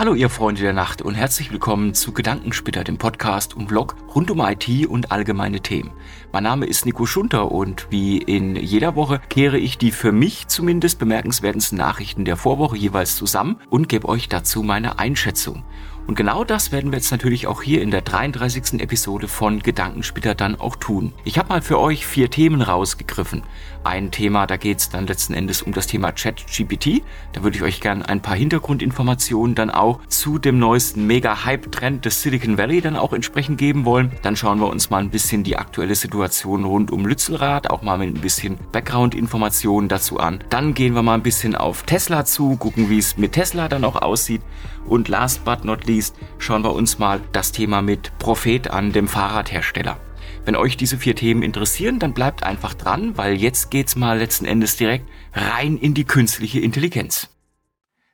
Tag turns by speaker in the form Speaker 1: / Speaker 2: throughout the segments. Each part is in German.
Speaker 1: Hallo ihr Freunde der Nacht und herzlich willkommen zu Gedankenspitter, dem Podcast und Vlog rund um IT und allgemeine Themen. Mein Name ist Nico Schunter und wie in jeder Woche kehre ich die für mich zumindest bemerkenswertesten Nachrichten der Vorwoche jeweils zusammen und gebe euch dazu meine Einschätzung. Und genau das werden wir jetzt natürlich auch hier in der 33. Episode von Gedankensplitter dann auch tun. Ich habe mal für euch vier Themen rausgegriffen. Ein Thema, da geht es dann letzten Endes um das Thema ChatGPT. Da würde ich euch gerne ein paar Hintergrundinformationen dann auch zu dem neuesten Mega-Hype-Trend des Silicon Valley dann auch entsprechend geben wollen. Dann schauen wir uns mal ein bisschen die aktuelle Situation rund um Lützelrad, auch mal mit ein bisschen Background-Informationen dazu an. Dann gehen wir mal ein bisschen auf Tesla zu, gucken, wie es mit Tesla dann auch aussieht. Und last but not least schauen wir uns mal das Thema mit Prophet an, dem Fahrradhersteller. Wenn euch diese vier Themen interessieren, dann bleibt einfach dran, weil jetzt geht's mal letzten Endes direkt rein in die künstliche Intelligenz.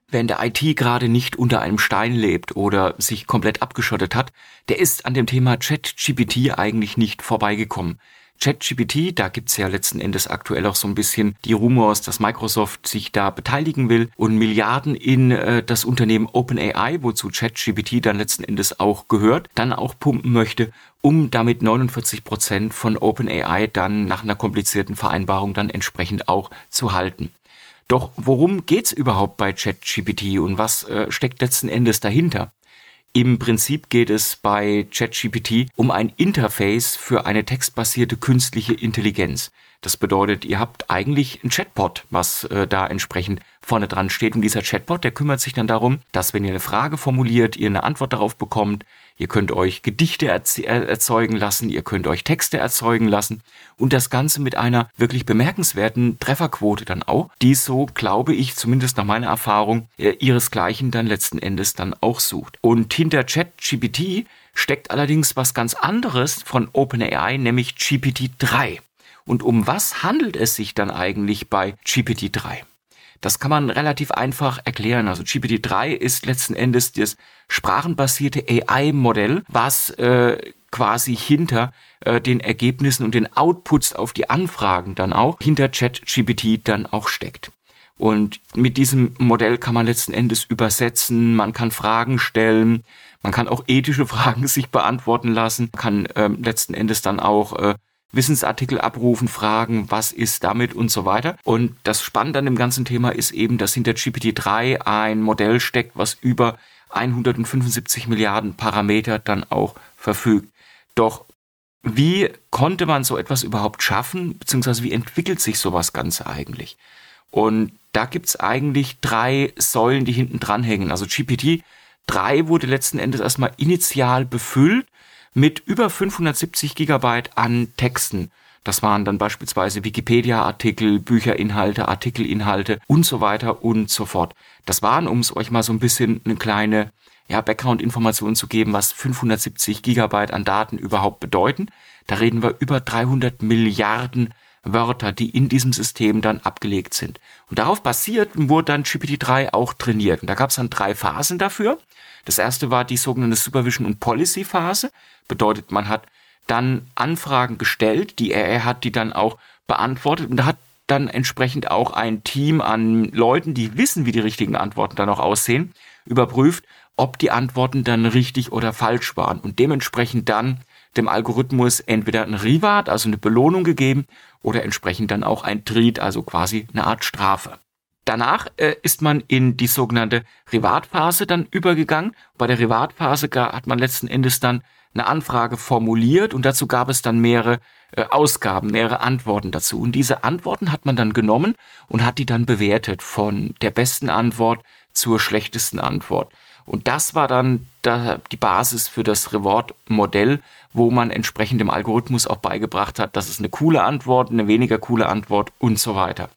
Speaker 1: Wer in der IT gerade nicht unter einem Stein lebt oder sich komplett abgeschottet hat, der ist an dem Thema ChatGPT eigentlich nicht vorbeigekommen. ChatGPT, da gibt's ja letzten Endes aktuell auch so ein bisschen die Rumors, dass Microsoft sich da beteiligen will und Milliarden in äh, das Unternehmen OpenAI, wozu ChatGPT dann letzten Endes auch gehört, dann auch pumpen möchte, um damit 49 Prozent von OpenAI dann nach einer komplizierten Vereinbarung dann entsprechend auch zu halten. Doch worum geht's überhaupt bei ChatGPT und was äh, steckt letzten Endes dahinter? Im Prinzip geht es bei ChatGPT um ein Interface für eine textbasierte künstliche Intelligenz. Das bedeutet, ihr habt eigentlich ein Chatbot, was äh, da entsprechend vorne dran steht. Und dieser Chatbot, der kümmert sich dann darum, dass wenn ihr eine Frage formuliert, ihr eine Antwort darauf bekommt. Ihr könnt euch Gedichte erzeugen lassen, ihr könnt euch Texte erzeugen lassen und das Ganze mit einer wirklich bemerkenswerten Trefferquote dann auch, die so, glaube ich, zumindest nach meiner Erfahrung, äh, ihresgleichen dann letzten Endes dann auch sucht. Und hinter ChatGPT steckt allerdings was ganz anderes von OpenAI, nämlich GPT-3. Und um was handelt es sich dann eigentlich bei GPT-3? Das kann man relativ einfach erklären. Also GPT-3 ist letzten Endes das sprachenbasierte AI-Modell, was äh, quasi hinter äh, den Ergebnissen und den Outputs auf die Anfragen dann auch, hinter ChatGPT dann auch steckt. Und mit diesem Modell kann man letzten Endes übersetzen, man kann Fragen stellen, man kann auch ethische Fragen sich beantworten lassen, kann ähm, letzten Endes dann auch äh, Wissensartikel abrufen, fragen, was ist damit und so weiter. Und das Spannende an dem ganzen Thema ist eben, dass hinter GPT-3 ein Modell steckt, was über 175 Milliarden Parameter dann auch verfügt. Doch wie konnte man so etwas überhaupt schaffen, beziehungsweise wie entwickelt sich sowas Ganze eigentlich? Und da gibt's eigentlich drei Säulen, die hinten dranhängen. Also GPT 3 wurde letzten Endes erstmal initial befüllt mit über 570 Gigabyte an Texten. Das waren dann beispielsweise Wikipedia-Artikel, Bücherinhalte, Artikelinhalte und so weiter und so fort. Das waren, um es euch mal so ein bisschen eine kleine ja, Background-Information zu geben, was 570 Gigabyte an Daten überhaupt bedeuten. Da reden wir über 300 Milliarden Wörter, die in diesem System dann abgelegt sind. Und darauf basiert wurde dann GPT-3 auch trainiert. Und da gab es dann drei Phasen dafür. Das erste war die sogenannte Supervision und Policy Phase. Bedeutet, man hat dann Anfragen gestellt, die er hat die dann auch beantwortet und da hat dann entsprechend auch ein Team an Leuten, die wissen, wie die richtigen Antworten dann auch aussehen, überprüft, ob die Antworten dann richtig oder falsch waren und dementsprechend dann dem Algorithmus entweder ein Reward, also eine Belohnung gegeben, oder entsprechend dann auch ein Treat, also quasi eine Art Strafe. Danach äh, ist man in die sogenannte Reward-Phase dann übergegangen. Bei der Reward-Phase hat man letzten Endes dann eine Anfrage formuliert und dazu gab es dann mehrere äh, Ausgaben, mehrere Antworten dazu. Und diese Antworten hat man dann genommen und hat die dann bewertet von der besten Antwort zur schlechtesten Antwort. Und das war dann da die Basis für das Reward-Modell, wo man entsprechend dem Algorithmus auch beigebracht hat, das ist eine coole Antwort, eine weniger coole Antwort und so weiter.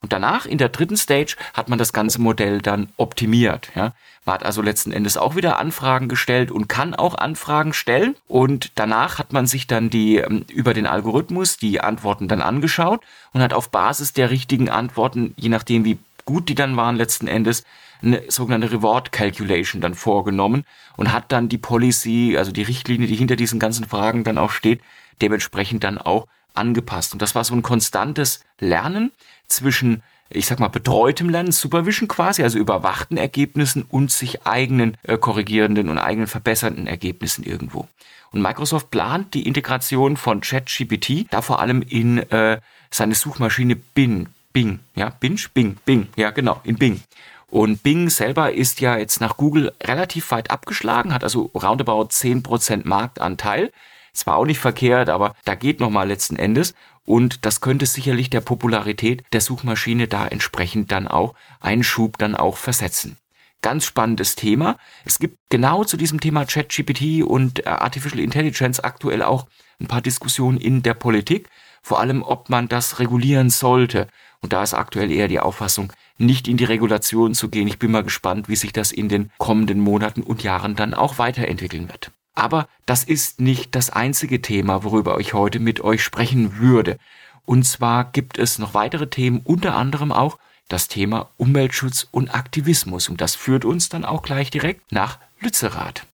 Speaker 1: Und danach, in der dritten Stage, hat man das ganze Modell dann optimiert. Ja. Man hat also letzten Endes auch wieder Anfragen gestellt und kann auch Anfragen stellen. Und danach hat man sich dann die ähm, über den Algorithmus die Antworten dann angeschaut und hat auf Basis der richtigen Antworten, je nachdem wie gut die dann waren letzten Endes, eine sogenannte Reward Calculation dann vorgenommen und hat dann die Policy, also die Richtlinie, die hinter diesen ganzen Fragen dann auch steht, dementsprechend dann auch angepasst. Und das war so ein konstantes Lernen zwischen ich sag mal, betreutem Lernen, Supervision quasi, also überwachten Ergebnissen und sich eigenen äh, korrigierenden und eigenen verbessernden Ergebnissen irgendwo. Und Microsoft plant die Integration von ChatGPT, da vor allem in äh, seine Suchmaschine Bing, Bing, ja, Bing, Bing, Bing, ja, genau, in Bing. Und Bing selber ist ja jetzt nach Google relativ weit abgeschlagen, hat also roundabout 10% Marktanteil. Zwar auch nicht verkehrt, aber da geht nochmal letzten Endes. Und das könnte sicherlich der Popularität der Suchmaschine da entsprechend dann auch einen Schub dann auch versetzen. Ganz spannendes Thema. Es gibt genau zu diesem Thema ChatGPT und äh, Artificial Intelligence aktuell auch ein paar Diskussionen in der Politik. Vor allem, ob man das regulieren sollte. Und da ist aktuell eher die Auffassung, nicht in die Regulation zu gehen. Ich bin mal gespannt, wie sich das in den kommenden Monaten und Jahren dann auch weiterentwickeln wird. Aber das ist nicht das einzige Thema, worüber ich heute mit euch sprechen würde. Und zwar gibt es noch weitere Themen, unter anderem auch das Thema Umweltschutz und Aktivismus. Und das führt uns dann auch gleich direkt nach Lützerath.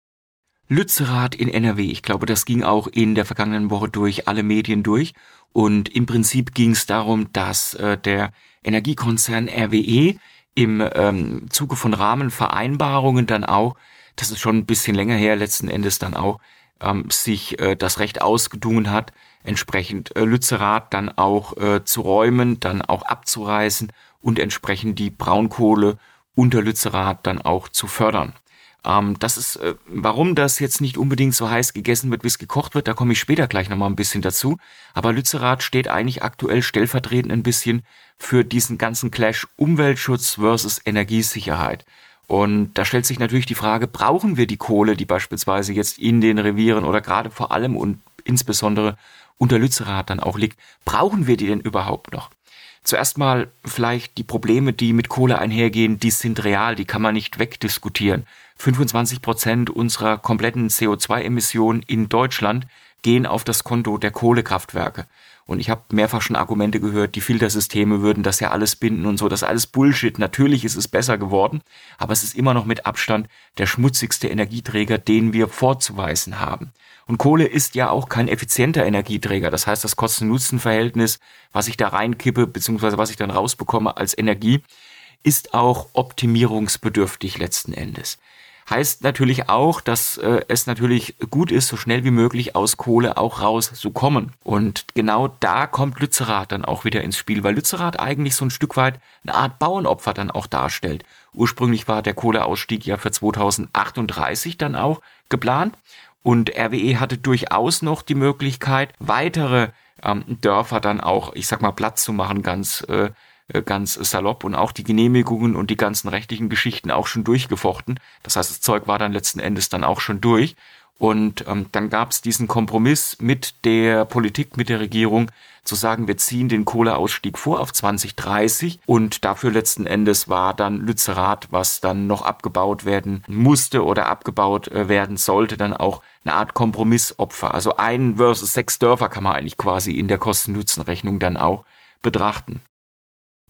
Speaker 1: Lützerath in NRW. Ich glaube, das ging auch in der vergangenen Woche durch alle Medien durch. Und im Prinzip ging es darum, dass äh, der Energiekonzern RWE im ähm, Zuge von Rahmenvereinbarungen dann auch das ist schon ein bisschen länger her, letzten Endes dann auch, ähm, sich äh, das Recht ausgedungen hat, entsprechend äh, Lützerath dann auch äh, zu räumen, dann auch abzureißen und entsprechend die Braunkohle unter Lützerath dann auch zu fördern. Ähm, das ist, äh, warum das jetzt nicht unbedingt so heiß gegessen wird, wie es gekocht wird, da komme ich später gleich nochmal ein bisschen dazu. Aber Lützerath steht eigentlich aktuell stellvertretend ein bisschen für diesen ganzen Clash Umweltschutz versus Energiesicherheit. Und da stellt sich natürlich die Frage, brauchen wir die Kohle, die beispielsweise jetzt in den Revieren oder gerade vor allem und insbesondere unter Lützerath dann auch liegt, brauchen wir die denn überhaupt noch? Zuerst mal vielleicht die Probleme, die mit Kohle einhergehen, die sind real, die kann man nicht wegdiskutieren. 25 Prozent unserer kompletten CO2-Emissionen in Deutschland gehen auf das Konto der Kohlekraftwerke. Und ich habe mehrfach schon Argumente gehört, die Filtersysteme würden das ja alles binden und so. Das ist alles Bullshit. Natürlich ist es besser geworden, aber es ist immer noch mit Abstand der schmutzigste Energieträger, den wir vorzuweisen haben. Und Kohle ist ja auch kein effizienter Energieträger. Das heißt, das Kosten-Nutzen-Verhältnis, was ich da reinkippe, beziehungsweise was ich dann rausbekomme als Energie, ist auch optimierungsbedürftig letzten Endes. Heißt natürlich auch, dass äh, es natürlich gut ist, so schnell wie möglich aus Kohle auch rauszukommen. Und genau da kommt Lützerath dann auch wieder ins Spiel, weil Lützerath eigentlich so ein Stück weit eine Art Bauernopfer dann auch darstellt. Ursprünglich war der Kohleausstieg ja für 2038 dann auch geplant. Und RWE hatte durchaus noch die Möglichkeit, weitere ähm, Dörfer dann auch, ich sag mal, Platz zu machen, ganz äh, ganz salopp und auch die Genehmigungen und die ganzen rechtlichen Geschichten auch schon durchgefochten. Das heißt, das Zeug war dann letzten Endes dann auch schon durch. Und ähm, dann gab es diesen Kompromiss mit der Politik, mit der Regierung, zu sagen, wir ziehen den Kohleausstieg vor auf 2030 und dafür letzten Endes war dann Lützerath, was dann noch abgebaut werden musste oder abgebaut äh, werden sollte, dann auch eine Art Kompromissopfer. Also ein versus sechs Dörfer kann man eigentlich quasi in der Kosten-Nutzen-Rechnung dann auch betrachten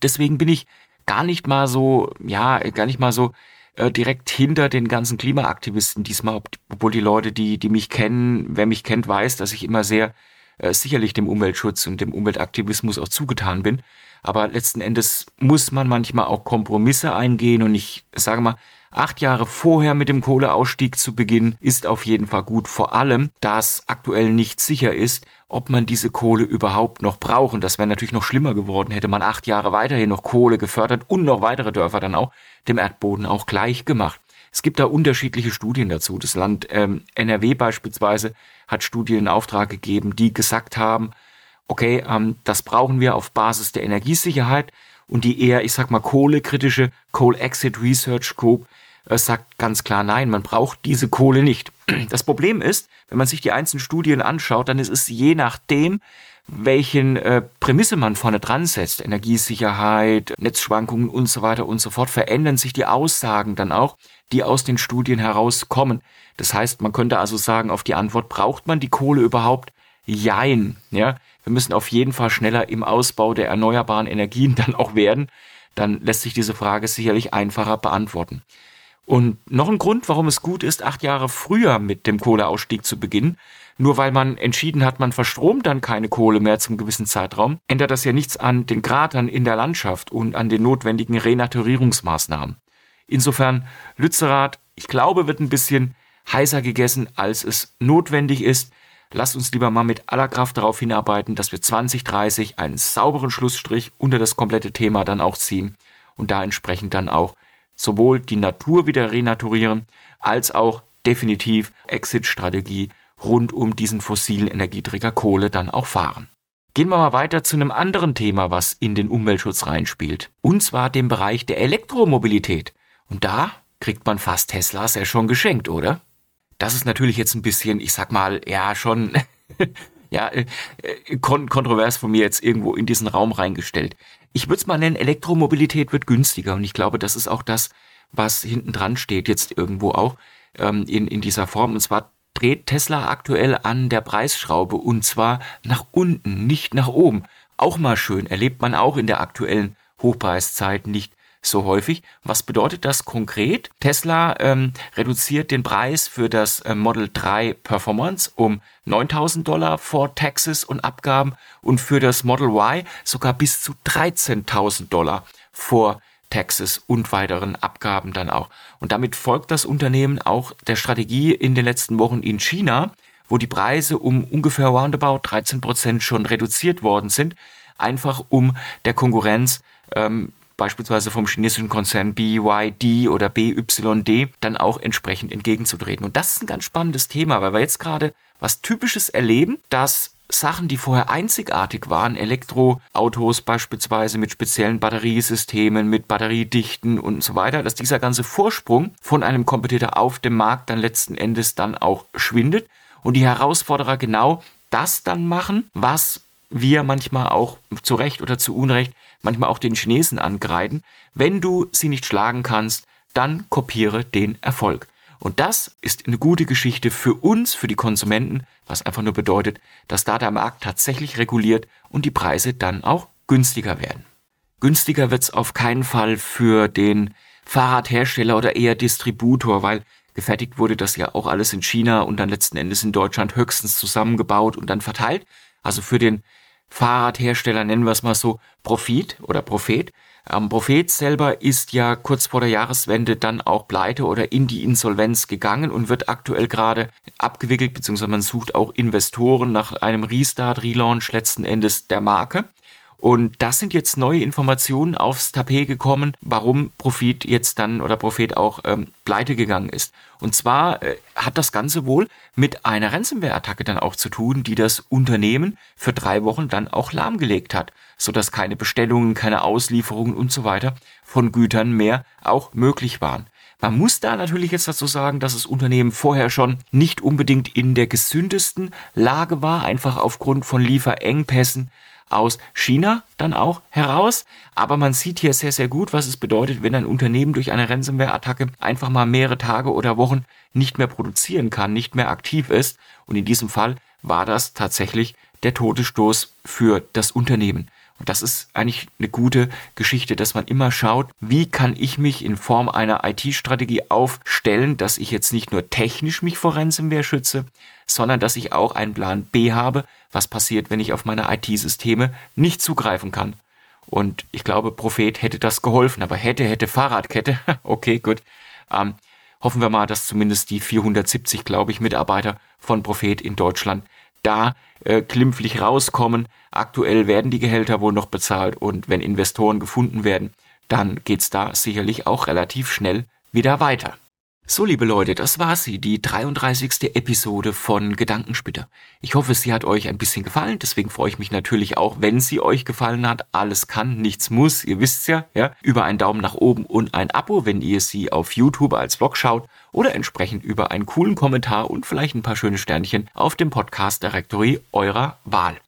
Speaker 1: deswegen bin ich gar nicht mal so, ja, gar nicht mal so äh, direkt hinter den ganzen Klimaaktivisten diesmal, obwohl die Leute, die, die mich kennen, wer mich kennt, weiß, dass ich immer sehr äh, sicherlich dem Umweltschutz und dem Umweltaktivismus auch zugetan bin. Aber letzten Endes muss man manchmal auch Kompromisse eingehen und ich sage mal, acht Jahre vorher mit dem Kohleausstieg zu beginnen, ist auf jeden Fall gut. Vor allem, da es aktuell nicht sicher ist, ob man diese Kohle überhaupt noch braucht. Und das wäre natürlich noch schlimmer geworden, hätte man acht Jahre weiterhin noch Kohle gefördert und noch weitere Dörfer dann auch dem Erdboden auch gleich gemacht. Es gibt da unterschiedliche Studien dazu. Das Land ähm, NRW beispielsweise hat Studien in Auftrag gegeben, die gesagt haben, okay, ähm, das brauchen wir auf Basis der Energiesicherheit und die eher, ich sag mal, kohlekritische Coal Exit Research Group äh, sagt ganz klar nein, man braucht diese Kohle nicht. Das Problem ist, wenn man sich die einzelnen Studien anschaut, dann ist es je nachdem, welchen äh, Prämisse man vorne dran setzt, Energiesicherheit, Netzschwankungen und so weiter und so fort, verändern sich die Aussagen dann auch, die aus den Studien herauskommen. Das heißt, man könnte also sagen, auf die Antwort, braucht man die Kohle überhaupt? Jein, ja. Wir müssen auf jeden Fall schneller im Ausbau der erneuerbaren Energien dann auch werden. Dann lässt sich diese Frage sicherlich einfacher beantworten. Und noch ein Grund, warum es gut ist, acht Jahre früher mit dem Kohleausstieg zu beginnen. Nur weil man entschieden hat, man verstromt dann keine Kohle mehr zum gewissen Zeitraum, ändert das ja nichts an den Kratern in der Landschaft und an den notwendigen Renaturierungsmaßnahmen. Insofern, Lützerath, ich glaube, wird ein bisschen heißer gegessen, als es notwendig ist. Lasst uns lieber mal mit aller Kraft darauf hinarbeiten, dass wir 2030 einen sauberen Schlussstrich unter das komplette Thema dann auch ziehen und da entsprechend dann auch sowohl die Natur wieder renaturieren, als auch definitiv Exit-Strategie rund um diesen fossilen Energieträger Kohle dann auch fahren. Gehen wir mal weiter zu einem anderen Thema, was in den Umweltschutz reinspielt. Und zwar dem Bereich der Elektromobilität. Und da kriegt man fast Teslas ja schon geschenkt, oder? Das ist natürlich jetzt ein bisschen, ich sag mal, ja, schon, ja, äh, äh, kon kontrovers von mir jetzt irgendwo in diesen Raum reingestellt. Ich würde es mal nennen, Elektromobilität wird günstiger und ich glaube, das ist auch das, was hinten dran steht, jetzt irgendwo auch ähm, in, in dieser Form. Und zwar dreht Tesla aktuell an der Preisschraube und zwar nach unten, nicht nach oben. Auch mal schön, erlebt man auch in der aktuellen Hochpreiszeit nicht so häufig. Was bedeutet das konkret? Tesla ähm, reduziert den Preis für das äh, Model 3 Performance um 9000 Dollar vor Taxes und Abgaben und für das Model Y sogar bis zu 13.000 Dollar vor Taxes und weiteren Abgaben dann auch. Und damit folgt das Unternehmen auch der Strategie in den letzten Wochen in China, wo die Preise um ungefähr roundabout 13 Prozent schon reduziert worden sind, einfach um der Konkurrenz ähm, beispielsweise vom chinesischen Konzern BYD oder BYD dann auch entsprechend entgegenzutreten. Und das ist ein ganz spannendes Thema, weil wir jetzt gerade was Typisches erleben, dass Sachen, die vorher einzigartig waren, Elektroautos beispielsweise mit speziellen Batteriesystemen, mit Batteriedichten und so weiter, dass dieser ganze Vorsprung von einem Competitor auf dem Markt dann letzten Endes dann auch schwindet und die Herausforderer genau das dann machen, was wir manchmal auch zu Recht oder zu Unrecht manchmal auch den Chinesen angreifen. Wenn du sie nicht schlagen kannst, dann kopiere den Erfolg. Und das ist eine gute Geschichte für uns, für die Konsumenten, was einfach nur bedeutet, dass da der Markt tatsächlich reguliert und die Preise dann auch günstiger werden. Günstiger wird's auf keinen Fall für den Fahrradhersteller oder eher Distributor, weil gefertigt wurde das ja auch alles in China und dann letzten Endes in Deutschland höchstens zusammengebaut und dann verteilt. Also für den Fahrradhersteller, nennen wir es mal so, Profit oder Prophet. Ähm, Prophet selber ist ja kurz vor der Jahreswende dann auch pleite oder in die Insolvenz gegangen und wird aktuell gerade abgewickelt, beziehungsweise man sucht auch Investoren nach einem Restart, Relaunch letzten Endes der Marke. Und das sind jetzt neue Informationen aufs Tapet gekommen, warum Profit jetzt dann oder Prophet auch ähm, pleite gegangen ist. Und zwar äh, hat das Ganze wohl mit einer Ransomware-Attacke dann auch zu tun, die das Unternehmen für drei Wochen dann auch lahmgelegt hat, sodass keine Bestellungen, keine Auslieferungen und so weiter von Gütern mehr auch möglich waren. Man muss da natürlich jetzt dazu sagen, dass das Unternehmen vorher schon nicht unbedingt in der gesündesten Lage war, einfach aufgrund von Lieferengpässen, aus China dann auch heraus. Aber man sieht hier sehr, sehr gut, was es bedeutet, wenn ein Unternehmen durch eine Ransomware-Attacke einfach mal mehrere Tage oder Wochen nicht mehr produzieren kann, nicht mehr aktiv ist. Und in diesem Fall war das tatsächlich der Todesstoß für das Unternehmen. Und das ist eigentlich eine gute Geschichte, dass man immer schaut, wie kann ich mich in Form einer IT-Strategie aufstellen, dass ich jetzt nicht nur technisch mich vor Ransomware schütze, sondern dass ich auch einen Plan B habe, was passiert, wenn ich auf meine IT-Systeme nicht zugreifen kann. Und ich glaube, Prophet hätte das geholfen, aber hätte, hätte Fahrradkette. okay, gut. Ähm, hoffen wir mal, dass zumindest die 470, glaube ich, Mitarbeiter von Prophet in Deutschland da äh, klimpflich rauskommen. Aktuell werden die Gehälter wohl noch bezahlt und wenn Investoren gefunden werden, dann geht's da sicherlich auch relativ schnell wieder weiter. So, liebe Leute, das war sie, die 33. Episode von Gedankensplitter. Ich hoffe, sie hat euch ein bisschen gefallen, deswegen freue ich mich natürlich auch, wenn sie euch gefallen hat. Alles kann, nichts muss, ihr wisst's ja, ja, über einen Daumen nach oben und ein Abo, wenn ihr sie auf YouTube als Vlog schaut oder entsprechend über einen coolen Kommentar und vielleicht ein paar schöne Sternchen auf dem Podcast Directory eurer Wahl.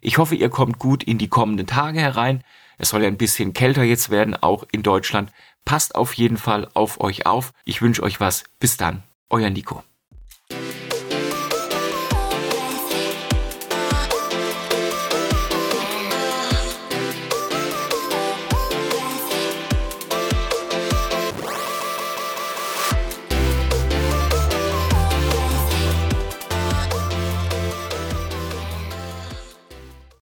Speaker 1: Ich hoffe, ihr kommt gut in die kommenden Tage herein. Es soll ja ein bisschen kälter jetzt werden, auch in Deutschland. Passt auf jeden Fall auf euch auf. Ich wünsche euch was. Bis dann. Euer Nico.